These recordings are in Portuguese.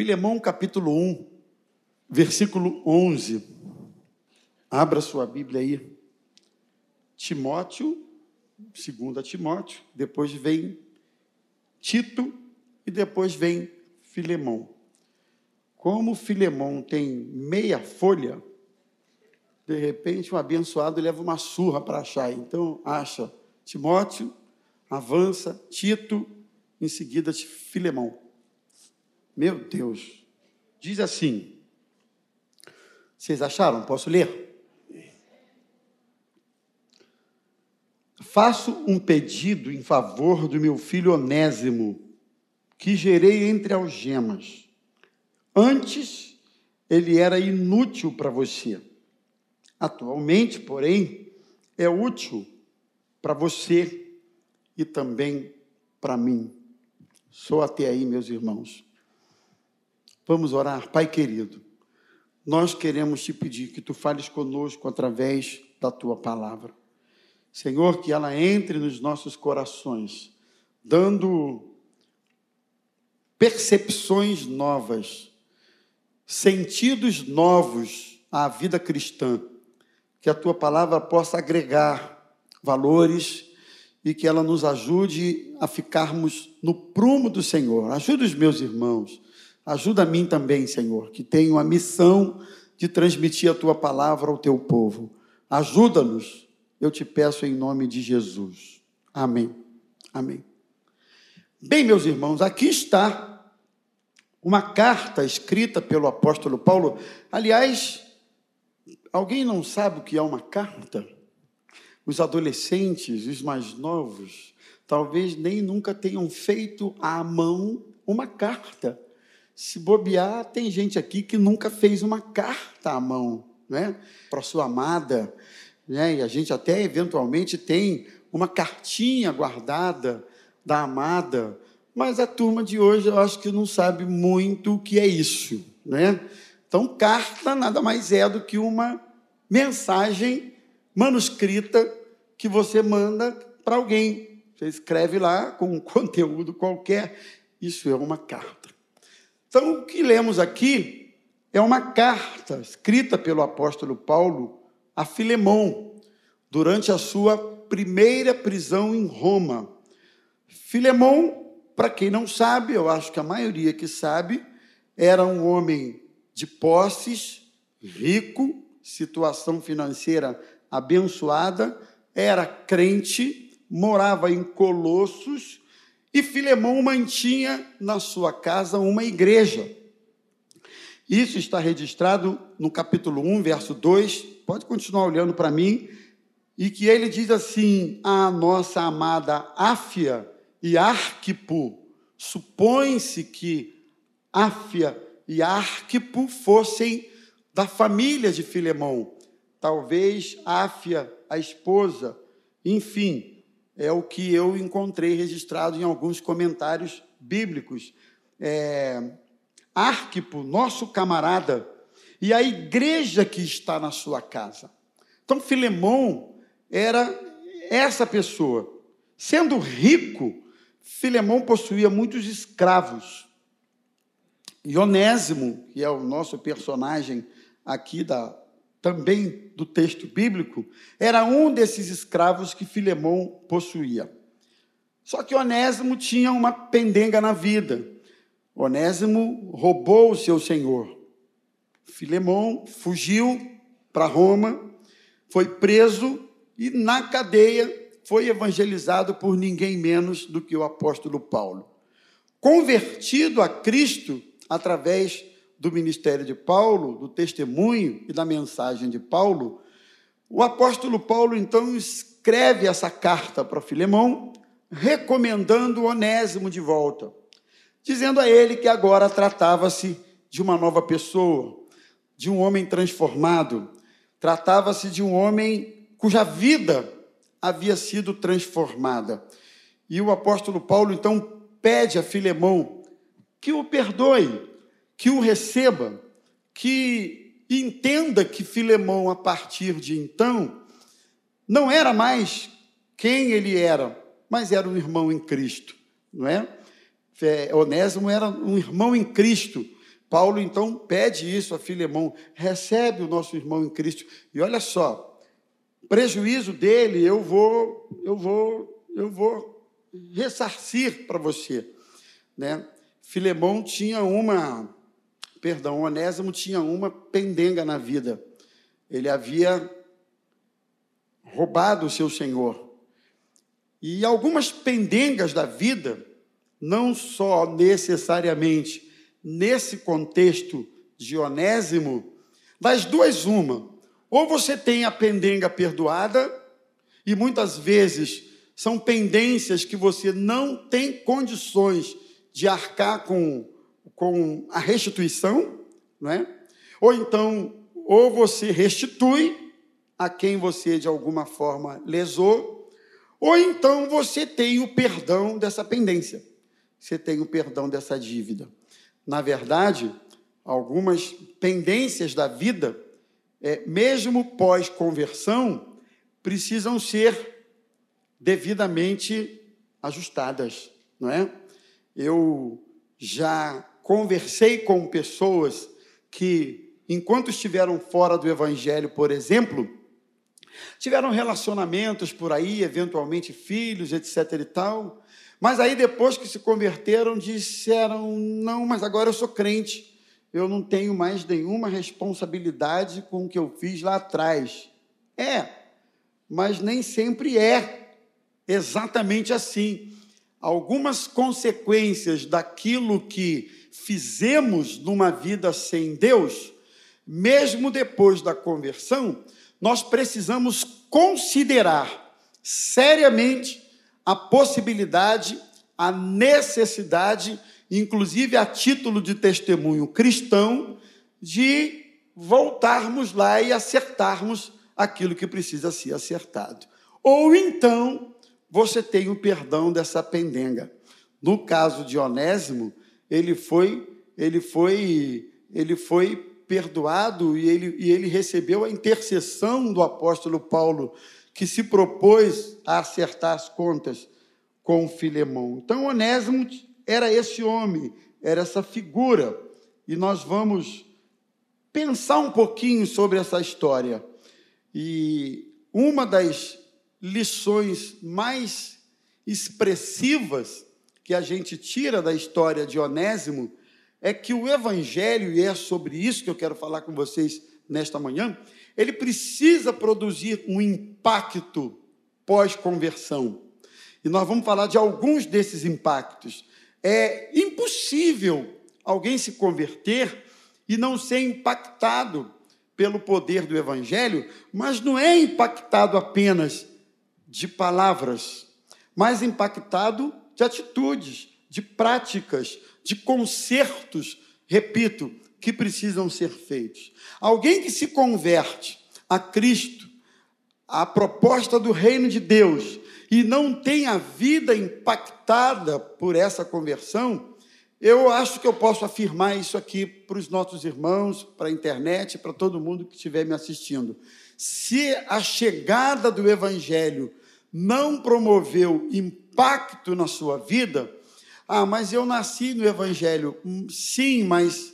Filemão capítulo 1, versículo 11. Abra sua Bíblia aí. Timóteo, segunda Timóteo, depois vem Tito e depois vem Filemão. Como Filemão tem meia folha, de repente um abençoado leva uma surra para achar. Então, acha Timóteo, avança, Tito, em seguida Filemão. Meu Deus. Diz assim. Vocês acharam? Posso ler? Faço um pedido em favor do meu filho Onésimo, que gerei entre algemas. Antes, ele era inútil para você. Atualmente, porém, é útil para você e também para mim. Sou até aí, meus irmãos. Vamos orar, Pai querido. Nós queremos te pedir que tu fales conosco através da tua palavra. Senhor, que ela entre nos nossos corações, dando percepções novas, sentidos novos à vida cristã. Que a tua palavra possa agregar valores e que ela nos ajude a ficarmos no prumo do Senhor. Ajuda os meus irmãos Ajuda a mim também, Senhor, que tenho a missão de transmitir a tua palavra ao teu povo. Ajuda-nos, eu te peço em nome de Jesus. Amém. Amém. Bem, meus irmãos, aqui está uma carta escrita pelo apóstolo Paulo. Aliás, alguém não sabe o que é uma carta? Os adolescentes, os mais novos, talvez nem nunca tenham feito à mão uma carta. Se bobear, tem gente aqui que nunca fez uma carta à mão, né? Para sua amada, né? E a gente até eventualmente tem uma cartinha guardada da amada, mas a turma de hoje eu acho que não sabe muito o que é isso, né? Então, carta nada mais é do que uma mensagem manuscrita que você manda para alguém. Você escreve lá com um conteúdo qualquer, isso é uma carta. Então, o que lemos aqui é uma carta escrita pelo apóstolo Paulo a Filemão, durante a sua primeira prisão em Roma. Filemão, para quem não sabe, eu acho que a maioria que sabe, era um homem de posses, rico, situação financeira abençoada, era crente, morava em Colossos e Filemão mantinha na sua casa uma igreja. Isso está registrado no capítulo 1, verso 2. Pode continuar olhando para mim. E que ele diz assim: A nossa amada Áfia e Arquipo. Supõe-se que Áfia e Arquipo fossem da família de Filemão. Talvez Áfia, a esposa, enfim, é o que eu encontrei registrado em alguns comentários bíblicos. É, Arquipo, nosso camarada, e a igreja que está na sua casa. Então, Filemão era essa pessoa. Sendo rico, Filemão possuía muitos escravos. E Onésimo, que é o nosso personagem aqui da, também do texto bíblico, era um desses escravos que Filemão possuía. Só que Onésimo tinha uma pendenga na vida. Onésimo roubou o seu senhor. Filemão fugiu para Roma, foi preso e na cadeia foi evangelizado por ninguém menos do que o apóstolo Paulo. Convertido a Cristo através do ministério de Paulo, do testemunho e da mensagem de Paulo, o apóstolo Paulo então escreve essa carta para Filemão, recomendando Onésimo de volta, dizendo a ele que agora tratava-se de uma nova pessoa, de um homem transformado, tratava-se de um homem cuja vida havia sido transformada. E o apóstolo Paulo então pede a Filemão que o perdoe, que o receba, que entenda que Filemão, a partir de então, não era mais quem ele era, mas era um irmão em Cristo, não é? Onésimo era um irmão em Cristo, Paulo então pede isso a Filemão, recebe o nosso irmão em Cristo. E olha só, prejuízo dele eu vou, eu vou, eu vou ressarcir para você, né? Filemão tinha uma, perdão, Onésimo tinha uma pendenga na vida. Ele havia roubado o seu senhor. E algumas pendengas da vida, não só necessariamente nesse contexto de Onésimo, das duas uma. Ou você tem a pendenga perdoada, e muitas vezes são pendências que você não tem condições de arcar com, com a restituição, não é? Ou então, ou você restitui a quem você de alguma forma lesou, ou então você tem o perdão dessa pendência, você tem o perdão dessa dívida. Na verdade, algumas pendências da vida, é, mesmo pós-conversão, precisam ser devidamente ajustadas, não é? Eu já conversei com pessoas que, enquanto estiveram fora do Evangelho, por exemplo, tiveram relacionamentos por aí, eventualmente filhos, etc. e tal, mas aí depois que se converteram, disseram: não, mas agora eu sou crente, eu não tenho mais nenhuma responsabilidade com o que eu fiz lá atrás. É, mas nem sempre é exatamente assim. Algumas consequências daquilo que fizemos numa vida sem Deus, mesmo depois da conversão, nós precisamos considerar seriamente a possibilidade, a necessidade, inclusive a título de testemunho cristão, de voltarmos lá e acertarmos aquilo que precisa ser acertado. Ou então, você tem o perdão dessa pendenga. No caso de Onésimo, ele foi, ele foi, ele foi perdoado e ele, e ele recebeu a intercessão do apóstolo Paulo que se propôs a acertar as contas com Filemão. Então, Onésimo era esse homem, era essa figura, e nós vamos pensar um pouquinho sobre essa história. E uma das lições mais expressivas que a gente tira da história de Onésimo é que o Evangelho, e é sobre isso que eu quero falar com vocês nesta manhã, ele precisa produzir um impacto pós-conversão. E nós vamos falar de alguns desses impactos. É impossível alguém se converter e não ser impactado pelo poder do Evangelho, mas não é impactado apenas de palavras, mas impactado de atitudes, de práticas, de consertos, repito, que precisam ser feitos. Alguém que se converte a Cristo, a proposta do reino de Deus, e não tem a vida impactada por essa conversão, eu acho que eu posso afirmar isso aqui para os nossos irmãos, para a internet, para todo mundo que estiver me assistindo. Se a chegada do Evangelho não promoveu impacto na sua vida, ah, mas eu nasci no Evangelho. Hum, sim, mas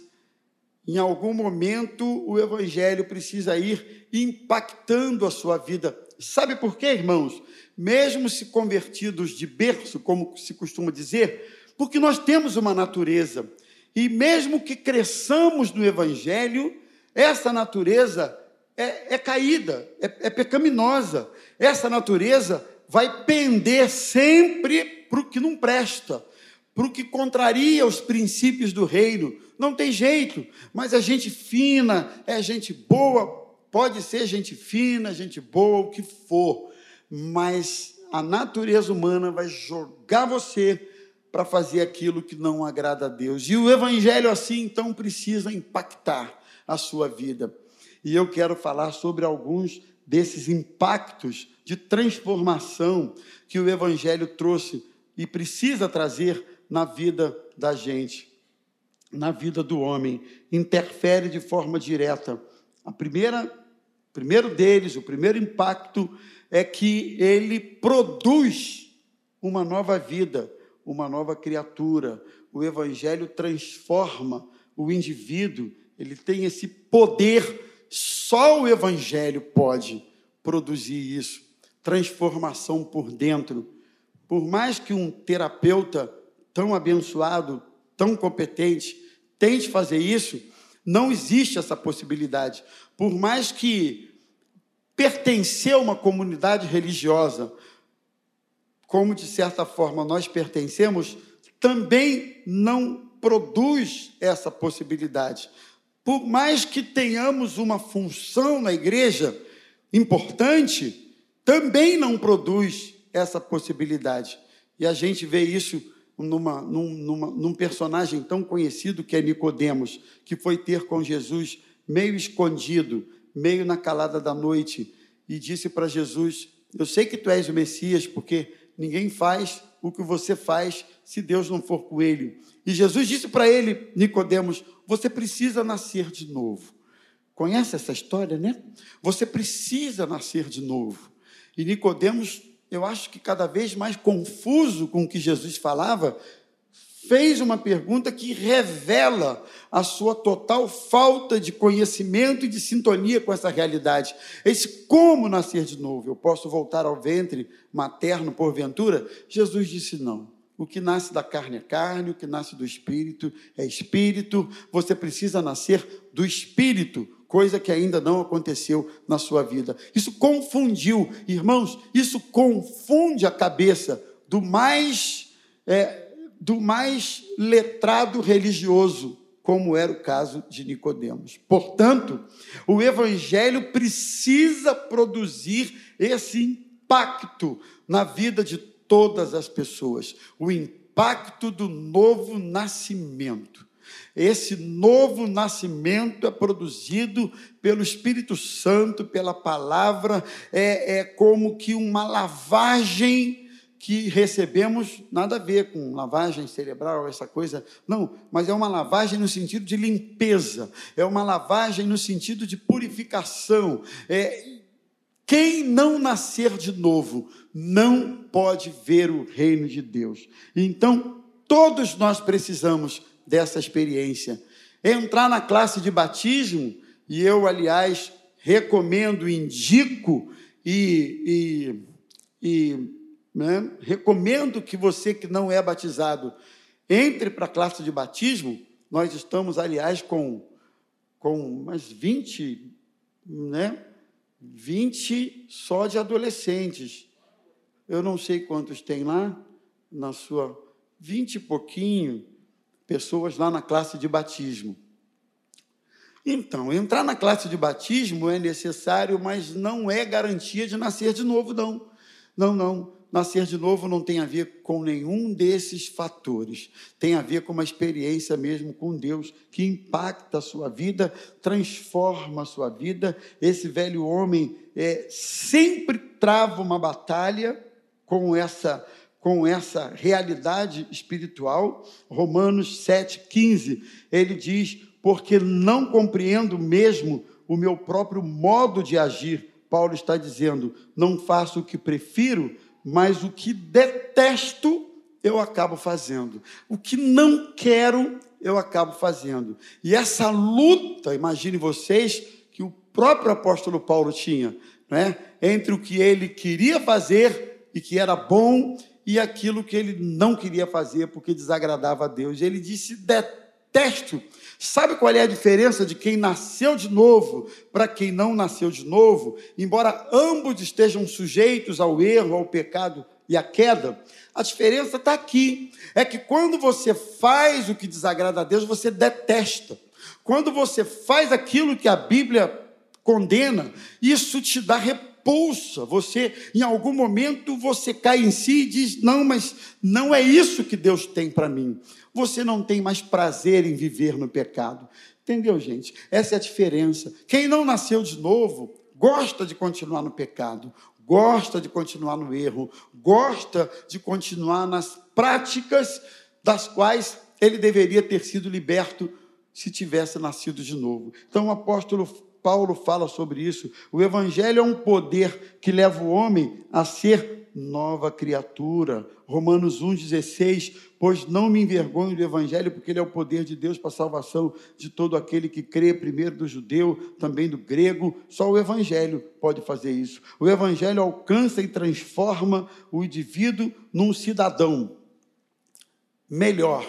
em algum momento o Evangelho precisa ir impactando a sua vida. Sabe por quê, irmãos? Mesmo se convertidos de berço, como se costuma dizer, porque nós temos uma natureza. E mesmo que cresçamos no Evangelho, essa natureza é, é caída, é, é pecaminosa. Essa natureza vai pender sempre para o que não presta, para o que contraria os princípios do reino não tem jeito, mas é gente fina, é gente boa, pode ser gente fina, gente boa, o que for, mas a natureza humana vai jogar você para fazer aquilo que não agrada a Deus. E o evangelho assim então precisa impactar a sua vida. E eu quero falar sobre alguns desses impactos de transformação que o evangelho trouxe e precisa trazer na vida da gente na vida do homem, interfere de forma direta. A primeira, primeiro deles, o primeiro impacto é que ele produz uma nova vida, uma nova criatura. O evangelho transforma o indivíduo, ele tem esse poder, só o evangelho pode produzir isso, transformação por dentro. Por mais que um terapeuta tão abençoado, tão competente, tente fazer isso, não existe essa possibilidade. Por mais que pertencer a uma comunidade religiosa, como de certa forma nós pertencemos, também não produz essa possibilidade. Por mais que tenhamos uma função na igreja importante, também não produz essa possibilidade. E a gente vê isso numa, num, numa, num personagem tão conhecido que é Nicodemos, que foi ter com Jesus meio escondido, meio na calada da noite, e disse para Jesus: Eu sei que tu és o Messias, porque ninguém faz o que você faz se Deus não for com ele. E Jesus disse para ele, Nicodemos, você precisa nascer de novo. Conhece essa história, né? Você precisa nascer de novo. E Nicodemos eu acho que cada vez mais confuso com o que Jesus falava, fez uma pergunta que revela a sua total falta de conhecimento e de sintonia com essa realidade. Esse como nascer de novo? Eu posso voltar ao ventre materno porventura? Jesus disse não. O que nasce da carne é carne, o que nasce do espírito é espírito. Você precisa nascer do espírito coisa que ainda não aconteceu na sua vida. Isso confundiu, irmãos, isso confunde a cabeça do mais é, do mais letrado religioso, como era o caso de Nicodemos. Portanto, o evangelho precisa produzir esse impacto na vida de todas as pessoas, o impacto do novo nascimento. Esse novo nascimento é produzido pelo Espírito Santo, pela palavra, é, é como que uma lavagem que recebemos, nada a ver com lavagem cerebral, essa coisa, não, mas é uma lavagem no sentido de limpeza, é uma lavagem no sentido de purificação. É, quem não nascer de novo não pode ver o reino de Deus. Então, todos nós precisamos dessa experiência. Entrar na classe de batismo, e eu, aliás, recomendo, indico e, e, e né, recomendo que você que não é batizado entre para a classe de batismo. Nós estamos, aliás, com, com umas 20, né, 20 só de adolescentes. Eu não sei quantos tem lá, na sua 20 e pouquinho pessoas lá na classe de batismo. Então, entrar na classe de batismo é necessário, mas não é garantia de nascer de novo, não. Não, não. Nascer de novo não tem a ver com nenhum desses fatores. Tem a ver com uma experiência mesmo com Deus que impacta a sua vida, transforma a sua vida. Esse velho homem é, sempre trava uma batalha com essa com essa realidade espiritual. Romanos 7,15, ele diz: Porque não compreendo mesmo o meu próprio modo de agir. Paulo está dizendo: Não faço o que prefiro, mas o que detesto, eu acabo fazendo. O que não quero, eu acabo fazendo. E essa luta, imagine vocês, que o próprio apóstolo Paulo tinha, né? entre o que ele queria fazer e que era bom e aquilo que ele não queria fazer porque desagradava a Deus. Ele disse: detesto. Sabe qual é a diferença de quem nasceu de novo para quem não nasceu de novo? Embora ambos estejam sujeitos ao erro, ao pecado e à queda, a diferença está aqui. É que quando você faz o que desagrada a Deus, você detesta. Quando você faz aquilo que a Bíblia condena, isso te dá repulsa repulsa. Você, em algum momento, você cai em si e diz: Não, mas não é isso que Deus tem para mim. Você não tem mais prazer em viver no pecado. Entendeu, gente? Essa é a diferença. Quem não nasceu de novo gosta de continuar no pecado, gosta de continuar no erro, gosta de continuar nas práticas das quais ele deveria ter sido liberto se tivesse nascido de novo. Então o apóstolo Paulo fala sobre isso. O Evangelho é um poder que leva o homem a ser nova criatura. Romanos 1,16, pois não me envergonho do Evangelho, porque ele é o poder de Deus para a salvação de todo aquele que crê, primeiro do judeu, também do grego. Só o Evangelho pode fazer isso. O Evangelho alcança e transforma o indivíduo num cidadão melhor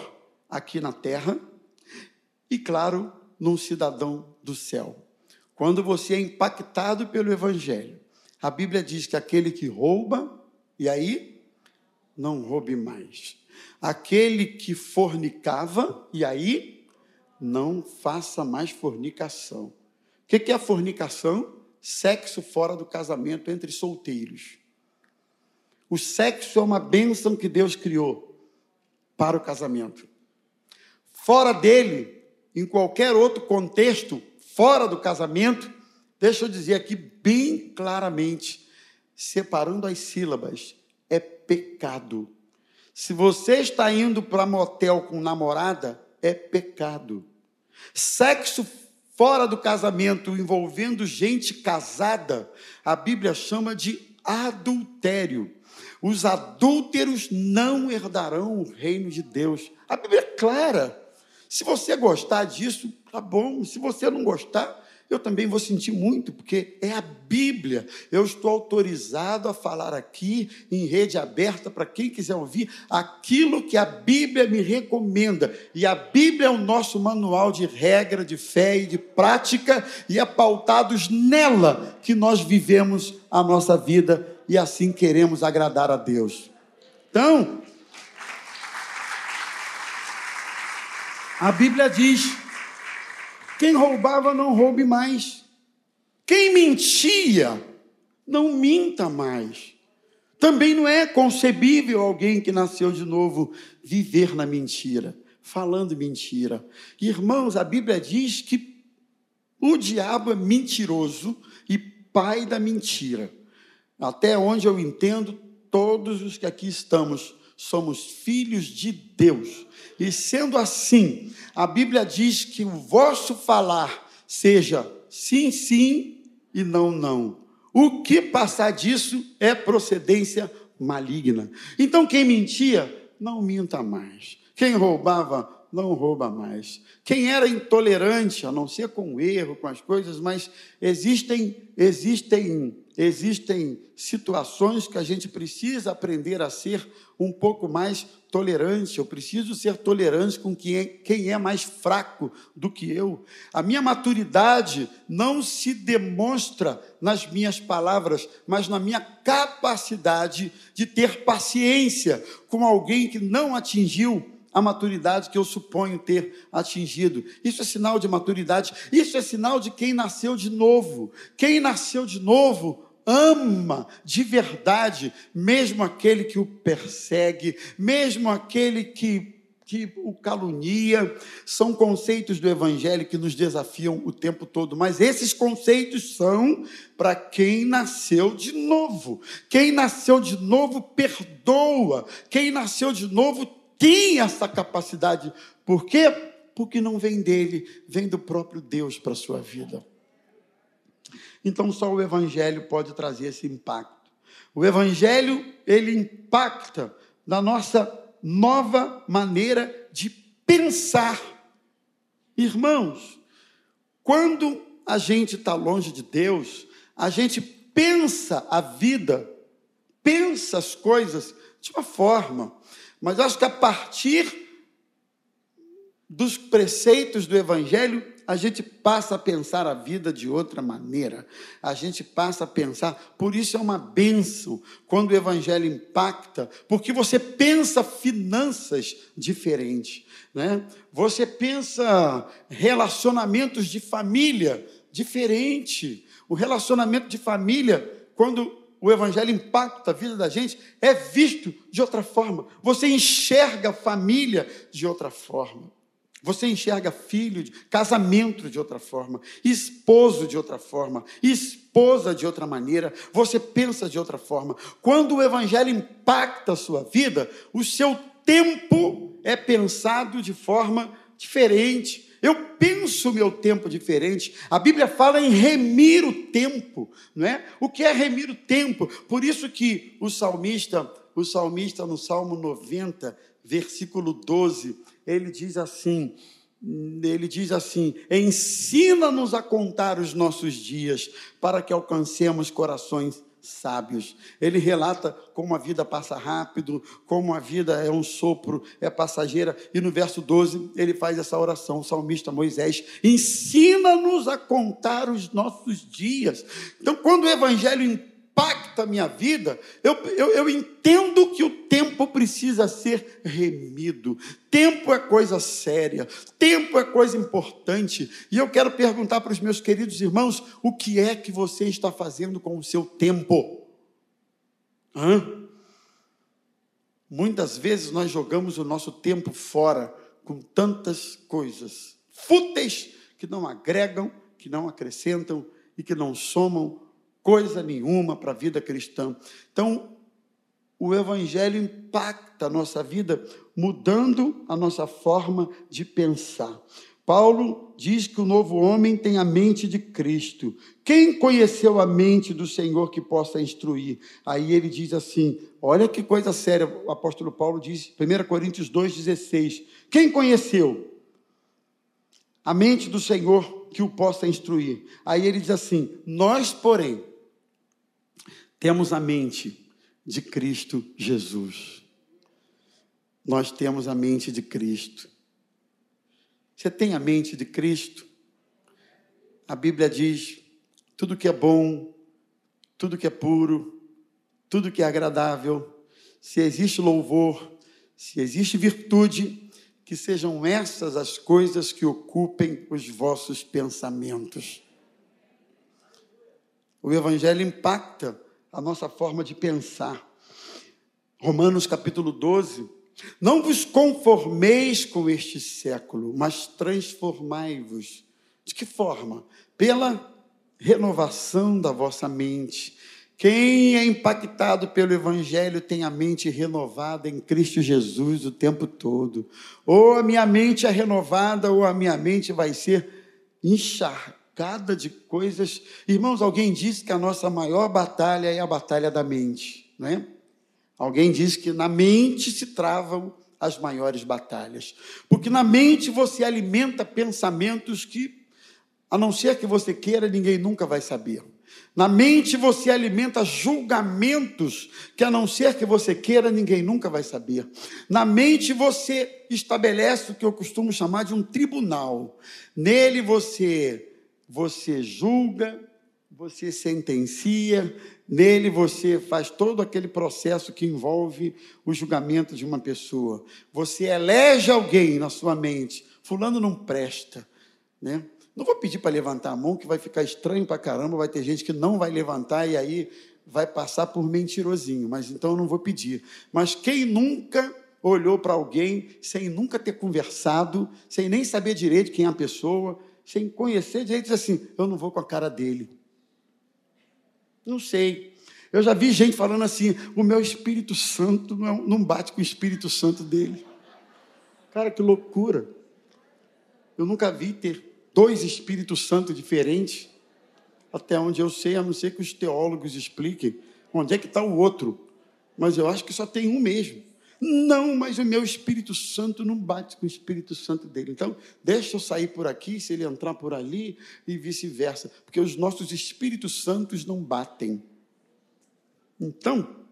aqui na terra e, claro, num cidadão do céu. Quando você é impactado pelo Evangelho, a Bíblia diz que aquele que rouba, e aí, não roube mais. Aquele que fornicava, e aí, não faça mais fornicação. O que é a fornicação? Sexo fora do casamento entre solteiros. O sexo é uma bênção que Deus criou para o casamento. Fora dele, em qualquer outro contexto, fora do casamento, deixa eu dizer aqui bem claramente, separando as sílabas, é pecado. Se você está indo para motel com namorada, é pecado. Sexo fora do casamento envolvendo gente casada, a Bíblia chama de adultério. Os adúlteros não herdarão o reino de Deus. A Bíblia é clara. Se você gostar disso, tá bom. Se você não gostar, eu também vou sentir muito, porque é a Bíblia. Eu estou autorizado a falar aqui em rede aberta para quem quiser ouvir aquilo que a Bíblia me recomenda. E a Bíblia é o nosso manual de regra, de fé e de prática, e é pautados nela que nós vivemos a nossa vida e assim queremos agradar a Deus. Então, a Bíblia diz quem roubava, não roube mais. Quem mentia, não minta mais. Também não é concebível alguém que nasceu de novo viver na mentira, falando mentira. Irmãos, a Bíblia diz que o diabo é mentiroso e pai da mentira. Até onde eu entendo, todos os que aqui estamos somos filhos de Deus. E sendo assim, a Bíblia diz que o vosso falar seja sim, sim e não, não. O que passar disso é procedência maligna. Então, quem mentia, não minta mais. Quem roubava, não rouba mais. Quem era intolerante, a não ser com o erro, com as coisas, mas existem, existem existem situações que a gente precisa aprender a ser um pouco mais tolerante. Eu preciso ser tolerante com quem é, quem é mais fraco do que eu. A minha maturidade não se demonstra nas minhas palavras, mas na minha capacidade de ter paciência com alguém que não atingiu a maturidade que eu suponho ter atingido. Isso é sinal de maturidade, isso é sinal de quem nasceu de novo. Quem nasceu de novo ama de verdade, mesmo aquele que o persegue, mesmo aquele que que o calunia, são conceitos do Evangelho que nos desafiam o tempo todo, mas esses conceitos são para quem nasceu de novo. Quem nasceu de novo perdoa, quem nasceu de novo tem essa capacidade. Por quê? Porque não vem dele, vem do próprio Deus para a sua vida. Então só o evangelho pode trazer esse impacto. O evangelho, ele impacta na nossa nova maneira de pensar. Irmãos, quando a gente está longe de Deus, a gente pensa a vida, pensa as coisas de uma forma, mas acho que a partir dos preceitos do Evangelho, a gente passa a pensar a vida de outra maneira, a gente passa a pensar, por isso é uma benção quando o Evangelho impacta, porque você pensa finanças diferentes, né? você pensa relacionamentos de família diferente. O relacionamento de família, quando o evangelho impacta a vida da gente, é visto de outra forma. Você enxerga família de outra forma. Você enxerga filho, casamento de outra forma, esposo de outra forma, esposa de outra maneira, você pensa de outra forma. Quando o evangelho impacta a sua vida, o seu tempo é pensado de forma diferente. Eu penso o meu tempo diferente. A Bíblia fala em remir o tempo, não é? O que é remir o tempo? Por isso que o salmista, o salmista no Salmo 90, versículo 12, ele diz assim: ele diz assim: ensina-nos a contar os nossos dias, para que alcancemos corações sábios. Ele relata como a vida passa rápido, como a vida é um sopro, é passageira. E no verso 12, ele faz essa oração, o salmista Moisés: ensina-nos a contar os nossos dias. Então, quando o evangelho a minha vida, eu, eu, eu entendo que o tempo precisa ser remido. Tempo é coisa séria, tempo é coisa importante. E eu quero perguntar para os meus queridos irmãos: o que é que você está fazendo com o seu tempo? Hã? Muitas vezes nós jogamos o nosso tempo fora com tantas coisas fúteis que não agregam, que não acrescentam e que não somam coisa nenhuma para a vida cristã. Então, o Evangelho impacta a nossa vida, mudando a nossa forma de pensar. Paulo diz que o novo homem tem a mente de Cristo. Quem conheceu a mente do Senhor que possa instruir? Aí ele diz assim: olha que coisa séria, o apóstolo Paulo diz, 1 Coríntios 2,16. Quem conheceu a mente do Senhor que o possa instruir? Aí ele diz assim: nós, porém, temos a mente de Cristo Jesus. Nós temos a mente de Cristo. Você tem a mente de Cristo? A Bíblia diz: tudo que é bom, tudo que é puro, tudo que é agradável, se existe louvor, se existe virtude, que sejam essas as coisas que ocupem os vossos pensamentos. O Evangelho impacta a nossa forma de pensar. Romanos capítulo 12. Não vos conformeis com este século, mas transformai-vos. De que forma? Pela renovação da vossa mente. Quem é impactado pelo Evangelho tem a mente renovada em Cristo Jesus o tempo todo. Ou a minha mente é renovada, ou a minha mente vai ser encharcada cercada de coisas. Irmãos, alguém disse que a nossa maior batalha é a batalha da mente, não é? Alguém disse que na mente se travam as maiores batalhas. Porque na mente você alimenta pensamentos que, a não ser que você queira, ninguém nunca vai saber. Na mente você alimenta julgamentos que, a não ser que você queira, ninguém nunca vai saber. Na mente você estabelece o que eu costumo chamar de um tribunal. Nele você você julga, você sentencia, nele você faz todo aquele processo que envolve o julgamento de uma pessoa. Você elege alguém na sua mente, fulano não presta, né? Não vou pedir para levantar a mão, que vai ficar estranho para caramba, vai ter gente que não vai levantar e aí vai passar por mentirosinho, mas então eu não vou pedir. Mas quem nunca olhou para alguém sem nunca ter conversado, sem nem saber direito quem é a pessoa, sem conhecer direito, diz assim: eu não vou com a cara dele. Não sei. Eu já vi gente falando assim: o meu Espírito Santo não bate com o Espírito Santo dele. Cara, que loucura. Eu nunca vi ter dois Espíritos Santos diferentes, até onde eu sei, a não ser que os teólogos expliquem onde é que está o outro. Mas eu acho que só tem um mesmo. Não, mas o meu Espírito Santo não bate com o Espírito Santo dele. Então, deixa eu sair por aqui, se ele entrar por ali, e vice-versa. Porque os nossos Espíritos Santos não batem. Então,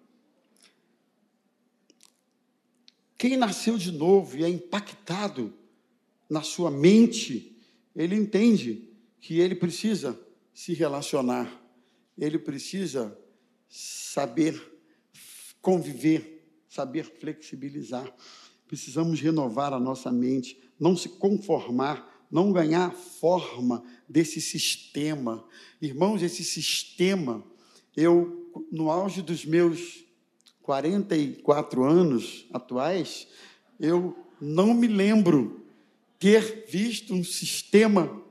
quem nasceu de novo e é impactado na sua mente, ele entende que ele precisa se relacionar, ele precisa saber conviver saber flexibilizar. Precisamos renovar a nossa mente, não se conformar, não ganhar forma desse sistema. Irmãos, esse sistema, eu, no auge dos meus 44 anos atuais, eu não me lembro ter visto um sistema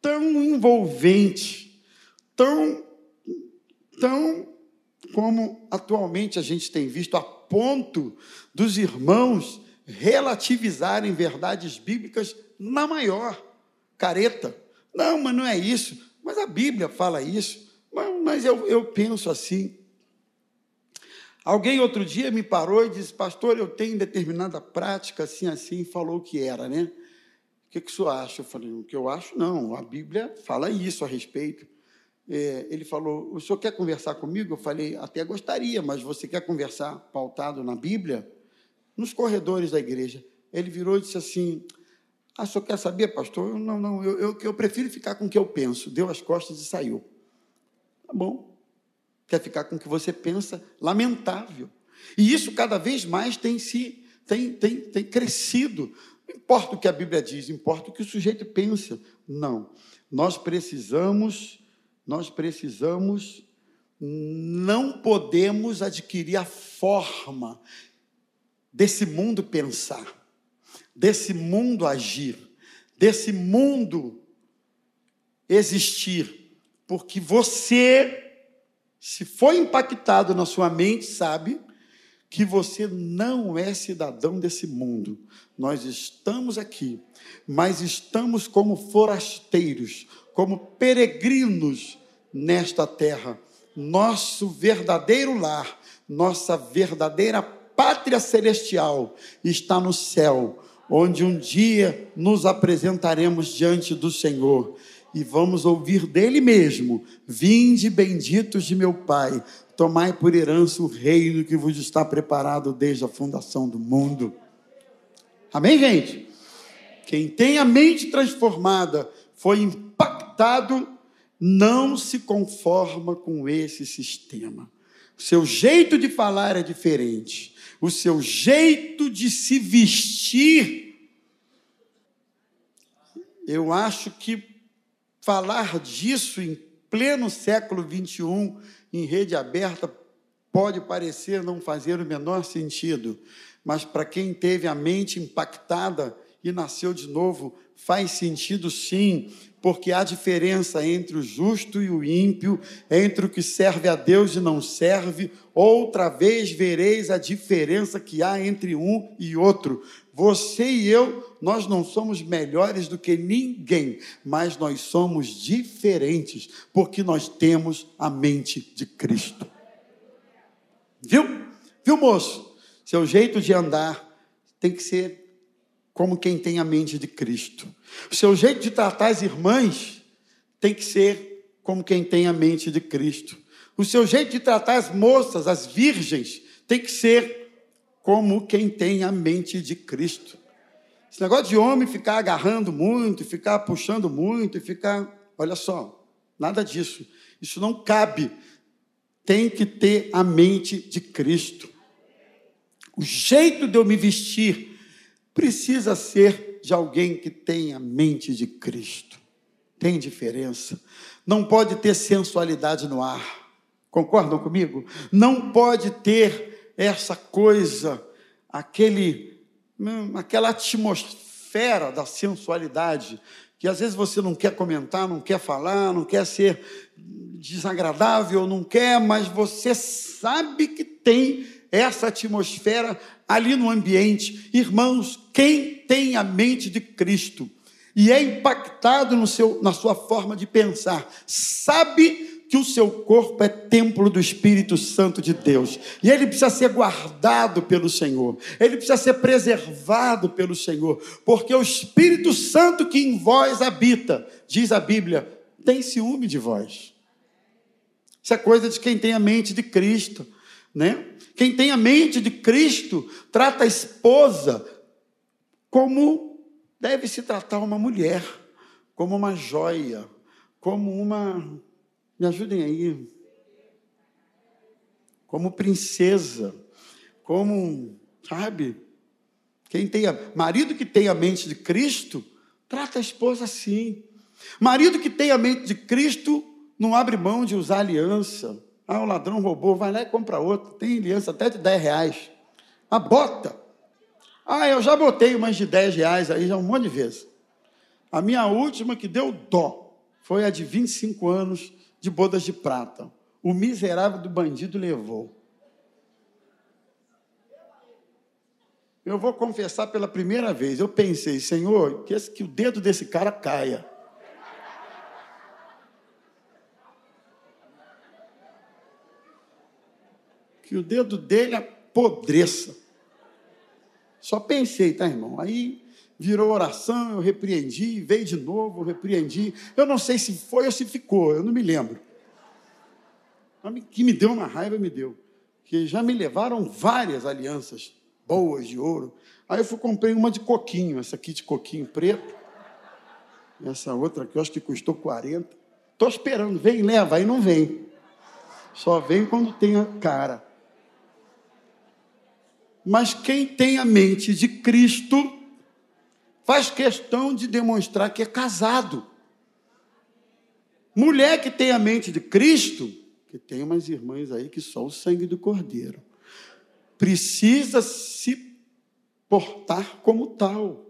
tão envolvente, tão, tão como atualmente a gente tem visto, a ponto dos irmãos relativizarem verdades bíblicas na maior. careta. Não, mas não é isso. Mas a Bíblia fala isso. Mas, mas eu, eu penso assim. Alguém outro dia me parou e disse, pastor, eu tenho determinada prática, assim, assim, e falou o que era, né? O que, que o senhor acha? Eu falei, o que eu acho, não. A Bíblia fala isso a respeito. É, ele falou, o senhor quer conversar comigo? Eu falei, até gostaria, mas você quer conversar pautado na Bíblia? Nos corredores da igreja. Ele virou e disse assim, ah, o senhor quer saber, pastor? Eu, não, não, eu, eu, eu prefiro ficar com o que eu penso. Deu as costas e saiu. Tá bom quer ficar com o que você pensa, lamentável. E isso cada vez mais tem se tem, tem, tem crescido. Não importa o que a Bíblia diz, importa o que o sujeito pensa. Não. Nós precisamos, nós precisamos, não podemos adquirir a forma desse mundo pensar, desse mundo agir, desse mundo existir, porque você se foi impactado na sua mente, sabe que você não é cidadão desse mundo. Nós estamos aqui, mas estamos como forasteiros, como peregrinos nesta terra. Nosso verdadeiro lar, nossa verdadeira pátria celestial está no céu, onde um dia nos apresentaremos diante do Senhor e vamos ouvir dele mesmo: Vinde benditos de meu Pai, tomai por herança o reino que vos está preparado desde a fundação do mundo. Amém, gente? Quem tem a mente transformada foi impactado, não se conforma com esse sistema. O seu jeito de falar é diferente, o seu jeito de se vestir. Eu acho que falar disso em pleno século 21, em rede aberta, pode parecer não fazer o menor sentido, mas para quem teve a mente impactada e nasceu de novo, faz sentido sim, porque há diferença entre o justo e o ímpio, entre o que serve a Deus e não serve. Outra vez vereis a diferença que há entre um e outro. Você e eu, nós não somos melhores do que ninguém, mas nós somos diferentes, porque nós temos a mente de Cristo. Viu? Viu, moço? Seu jeito de andar tem que ser como quem tem a mente de Cristo. O seu jeito de tratar as irmãs tem que ser como quem tem a mente de Cristo. O seu jeito de tratar as moças, as virgens, tem que ser como quem tem a mente de Cristo. Esse negócio de homem ficar agarrando muito, ficar puxando muito, e ficar. Olha só, nada disso. Isso não cabe. Tem que ter a mente de Cristo. O jeito de eu me vestir precisa ser de alguém que tem a mente de Cristo. Tem diferença. Não pode ter sensualidade no ar. Concordam comigo? Não pode ter essa coisa, aquele, hum, aquela atmosfera da sensualidade, que às vezes você não quer comentar, não quer falar, não quer ser desagradável, não quer, mas você sabe que tem essa atmosfera ali no ambiente. Irmãos, quem tem a mente de Cristo e é impactado no seu, na sua forma de pensar, sabe que o seu corpo é templo do Espírito Santo de Deus. E ele precisa ser guardado pelo Senhor. Ele precisa ser preservado pelo Senhor. Porque o Espírito Santo que em vós habita, diz a Bíblia, tem ciúme de vós. Isso é coisa de quem tem a mente de Cristo. Né? Quem tem a mente de Cristo trata a esposa como deve se tratar uma mulher, como uma joia, como uma me ajudem aí. Como princesa, como, sabe? Quem tem a, marido que tem a mente de Cristo, trata a esposa assim. Marido que tem a mente de Cristo, não abre mão de usar aliança. Ah, o ladrão roubou, vai lá e compra outra. Tem aliança até de 10 reais. A bota. Ah, eu já botei umas de 10 reais aí já um monte de vezes. A minha última que deu dó foi a de 25 anos de bodas de prata. O miserável do bandido levou. Eu vou confessar pela primeira vez. Eu pensei, Senhor, que, esse, que o dedo desse cara caia. Que o dedo dele apodreça. Só pensei, tá, irmão? Aí virou oração, eu repreendi, veio de novo, eu repreendi. Eu não sei se foi ou se ficou, eu não me lembro. Que me deu uma raiva, me deu. Que já me levaram várias alianças boas de ouro. Aí eu fui comprei uma de coquinho, essa aqui de coquinho preto. Essa outra aqui, eu acho que custou 40. Estou esperando, vem, leva, aí não vem. Só vem quando tem a cara. Mas quem tem a mente de Cristo faz questão de demonstrar que é casado. Mulher que tem a mente de Cristo, que tem umas irmãs aí que só o sangue do Cordeiro, precisa se portar como tal.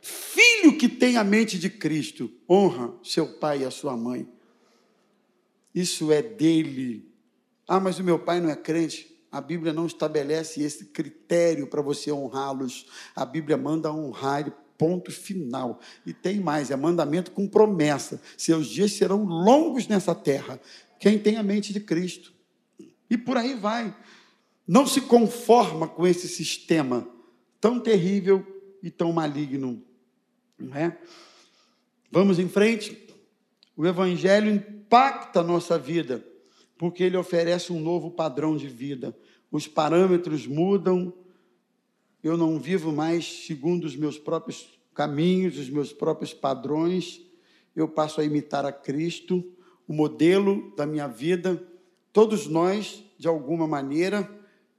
Filho que tem a mente de Cristo, honra seu pai e a sua mãe. Isso é dele. Ah, mas o meu pai não é crente. A Bíblia não estabelece esse critério para você honrá-los. A Bíblia manda honrar, ponto final. E tem mais: é mandamento com promessa. Seus dias serão longos nessa terra. Quem tem a mente de Cristo. E por aí vai. Não se conforma com esse sistema tão terrível e tão maligno não é? Vamos em frente. O Evangelho impacta a nossa vida, porque ele oferece um novo padrão de vida. Os parâmetros mudam, eu não vivo mais segundo os meus próprios caminhos, os meus próprios padrões, eu passo a imitar a Cristo, o modelo da minha vida. Todos nós, de alguma maneira,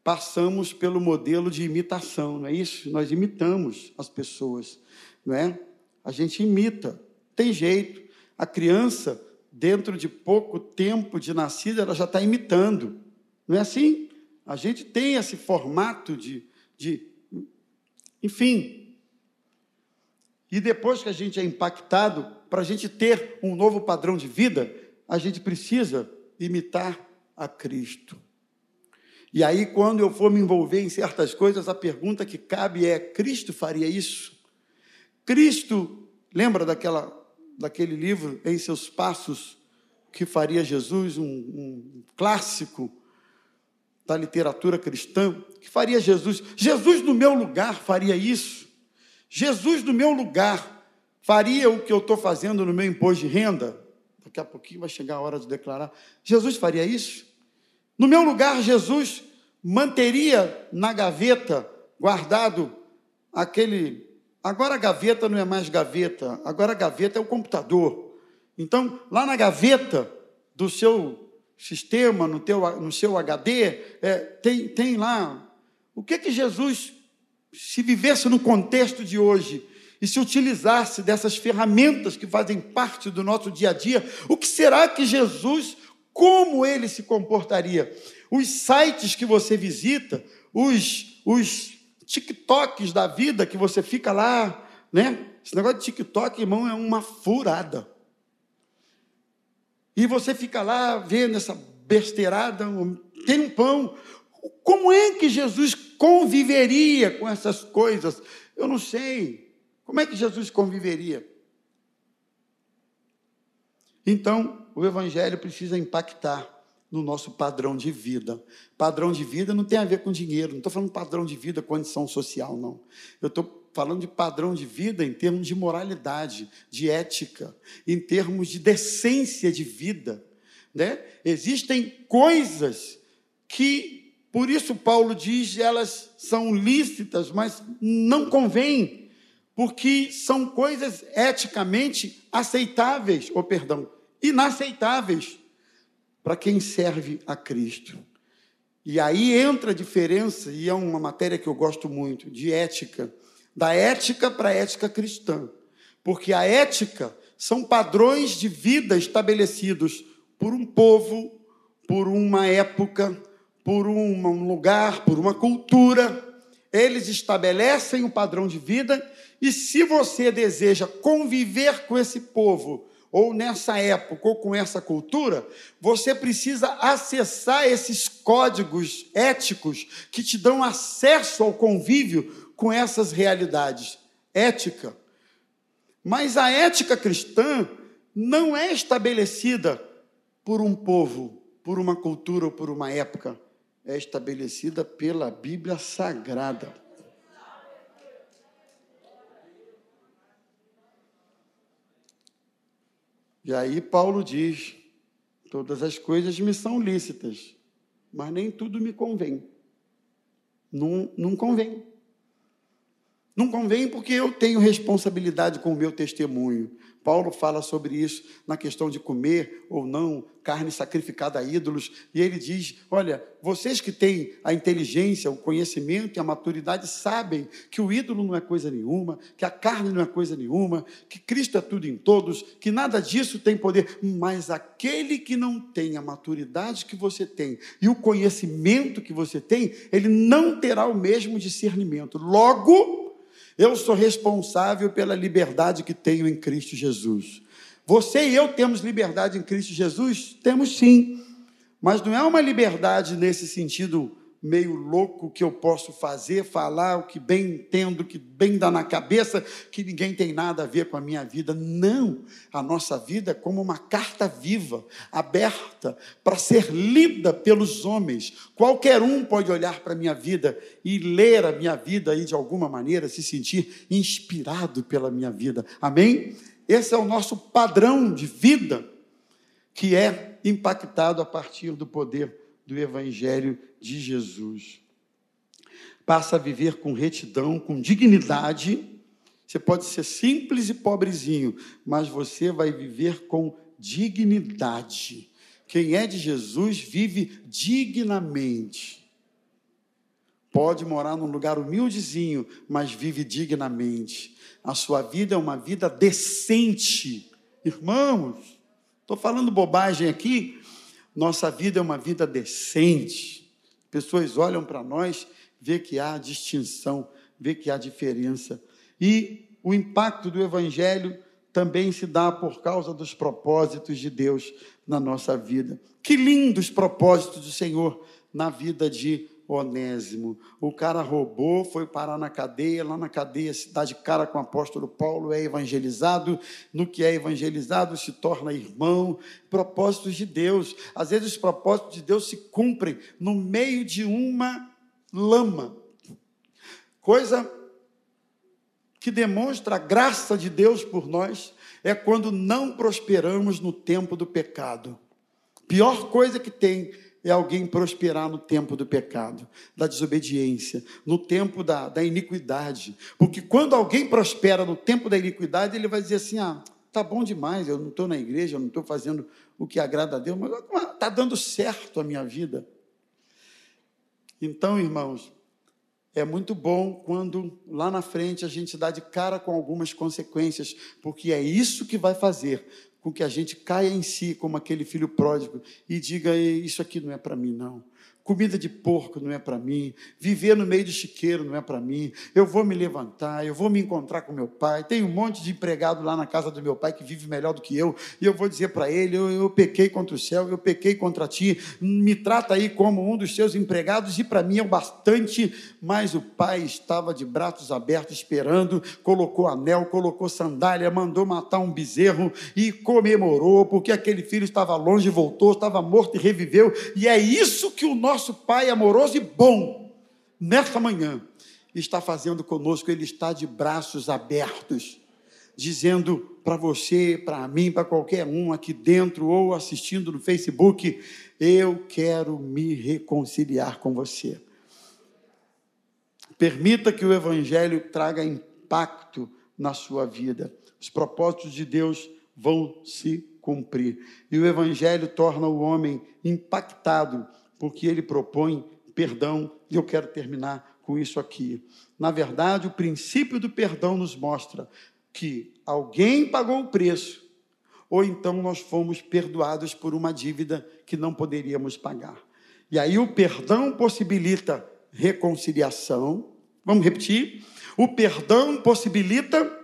passamos pelo modelo de imitação, não é isso? Nós imitamos as pessoas, não é? a gente imita, tem jeito. A criança, dentro de pouco tempo de nascida, ela já está imitando. Não é assim? A gente tem esse formato de, de. Enfim. E depois que a gente é impactado, para a gente ter um novo padrão de vida, a gente precisa imitar a Cristo. E aí, quando eu for me envolver em certas coisas, a pergunta que cabe é: Cristo faria isso? Cristo, lembra daquela, daquele livro, Em Seus Passos, que faria Jesus, um, um clássico da literatura cristã, que faria Jesus. Jesus, no meu lugar, faria isso. Jesus, no meu lugar, faria o que eu estou fazendo no meu imposto de renda. Daqui a pouquinho vai chegar a hora de declarar. Jesus faria isso? No meu lugar, Jesus manteria na gaveta, guardado, aquele Agora a gaveta não é mais gaveta, agora a gaveta é o computador. Então, lá na gaveta do seu sistema, no, teu, no seu HD, é, tem, tem lá. O que que Jesus, se vivesse no contexto de hoje e se utilizasse dessas ferramentas que fazem parte do nosso dia a dia, o que será que Jesus, como ele se comportaria? Os sites que você visita, os, os TikToks da vida que você fica lá, né? Esse negócio de TikTok, irmão, é uma furada. E você fica lá vendo essa besteirada, tem um pão. Como é que Jesus conviveria com essas coisas? Eu não sei. Como é que Jesus conviveria? Então, o Evangelho precisa impactar no nosso padrão de vida. Padrão de vida não tem a ver com dinheiro, não estou falando padrão de vida, condição social, não. Eu estou falando de padrão de vida em termos de moralidade, de ética, em termos de decência de vida. Né? Existem coisas que, por isso Paulo diz, elas são lícitas, mas não convém, porque são coisas eticamente aceitáveis, ou perdão, inaceitáveis para quem serve a Cristo. E aí entra a diferença, e é uma matéria que eu gosto muito, de ética, da ética para a ética cristã. Porque a ética são padrões de vida estabelecidos por um povo, por uma época, por um lugar, por uma cultura. Eles estabelecem um padrão de vida, e se você deseja conviver com esse povo, ou nessa época, ou com essa cultura, você precisa acessar esses códigos éticos que te dão acesso ao convívio com essas realidades. Ética. Mas a ética cristã não é estabelecida por um povo, por uma cultura ou por uma época. é estabelecida pela Bíblia Sagrada. E aí Paulo diz: todas as coisas me são lícitas, mas nem tudo me convém. Não, não convém. Não convém porque eu tenho responsabilidade com o meu testemunho. Paulo fala sobre isso na questão de comer ou não carne sacrificada a ídolos, e ele diz: Olha, vocês que têm a inteligência, o conhecimento e a maturidade sabem que o ídolo não é coisa nenhuma, que a carne não é coisa nenhuma, que Cristo é tudo em todos, que nada disso tem poder, mas aquele que não tem a maturidade que você tem e o conhecimento que você tem, ele não terá o mesmo discernimento. Logo, eu sou responsável pela liberdade que tenho em Cristo Jesus. Você e eu temos liberdade em Cristo Jesus? Temos sim. Mas não é uma liberdade nesse sentido meio louco que eu posso fazer, falar o que bem entendo, o que bem dá na cabeça, que ninguém tem nada a ver com a minha vida. Não, a nossa vida é como uma carta viva, aberta para ser lida pelos homens. Qualquer um pode olhar para a minha vida e ler a minha vida e de alguma maneira se sentir inspirado pela minha vida. Amém? Esse é o nosso padrão de vida que é impactado a partir do poder do evangelho de Jesus. Passa a viver com retidão, com dignidade. Você pode ser simples e pobrezinho, mas você vai viver com dignidade. Quem é de Jesus vive dignamente. Pode morar num lugar humildezinho, mas vive dignamente. A sua vida é uma vida decente. Irmãos, estou falando bobagem aqui. Nossa vida é uma vida decente. Pessoas olham para nós, vê que há distinção, vê que há diferença. E o impacto do evangelho também se dá por causa dos propósitos de Deus na nossa vida. Que lindos propósitos do Senhor na vida de Onésimo. O cara roubou, foi parar na cadeia, lá na cadeia se dá de cara com o apóstolo Paulo, é evangelizado, no que é evangelizado se torna irmão. Propósitos de Deus. Às vezes os propósitos de Deus se cumprem no meio de uma lama. Coisa que demonstra a graça de Deus por nós é quando não prosperamos no tempo do pecado. Pior coisa que tem é alguém prosperar no tempo do pecado, da desobediência, no tempo da, da iniquidade. Porque quando alguém prospera no tempo da iniquidade, ele vai dizer assim: ah, tá bom demais, eu não estou na igreja, eu não estou fazendo o que agrada a Deus, mas está dando certo a minha vida. Então, irmãos, é muito bom quando lá na frente a gente dá de cara com algumas consequências, porque é isso que vai fazer com que a gente caia em si como aquele filho pródigo e diga: Isso aqui não é para mim, não. Comida de porco não é para mim. Viver no meio do chiqueiro não é para mim. Eu vou me levantar, eu vou me encontrar com meu pai. Tem um monte de empregado lá na casa do meu pai que vive melhor do que eu. E eu vou dizer para ele: eu, eu, pequei contra o céu, eu pequei contra ti. Me trata aí como um dos seus empregados. E para mim é o bastante. Mas o pai estava de braços abertos esperando. Colocou anel, colocou sandália, mandou matar um bezerro e comemorou porque aquele filho estava longe voltou, estava morto e reviveu. E é isso que o nosso nosso Pai amoroso e bom, nesta manhã, está fazendo conosco, Ele está de braços abertos, dizendo para você, para mim, para qualquer um aqui dentro ou assistindo no Facebook: eu quero me reconciliar com você. Permita que o Evangelho traga impacto na sua vida. Os propósitos de Deus vão se cumprir. E o Evangelho torna o homem impactado porque ele propõe perdão, e eu quero terminar com isso aqui. Na verdade, o princípio do perdão nos mostra que alguém pagou o preço, ou então nós fomos perdoados por uma dívida que não poderíamos pagar. E aí o perdão possibilita reconciliação. Vamos repetir? O perdão possibilita.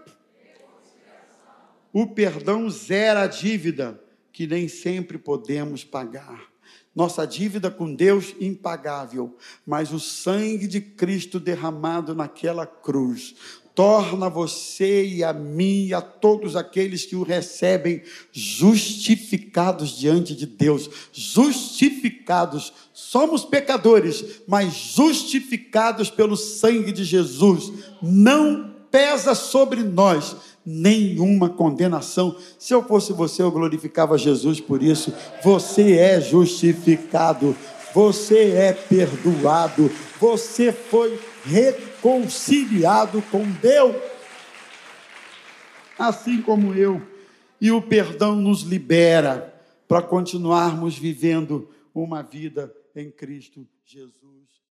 O perdão zera a dívida que nem sempre podemos pagar. Nossa dívida com Deus impagável, mas o sangue de Cristo derramado naquela cruz torna você e a mim e a todos aqueles que o recebem justificados diante de Deus. Justificados. Somos pecadores, mas justificados pelo sangue de Jesus. Não pesa sobre nós nenhuma condenação. Se eu fosse você, eu glorificava Jesus por isso. Você é justificado, você é perdoado, você foi reconciliado com Deus, assim como eu. E o perdão nos libera para continuarmos vivendo uma vida em Cristo Jesus.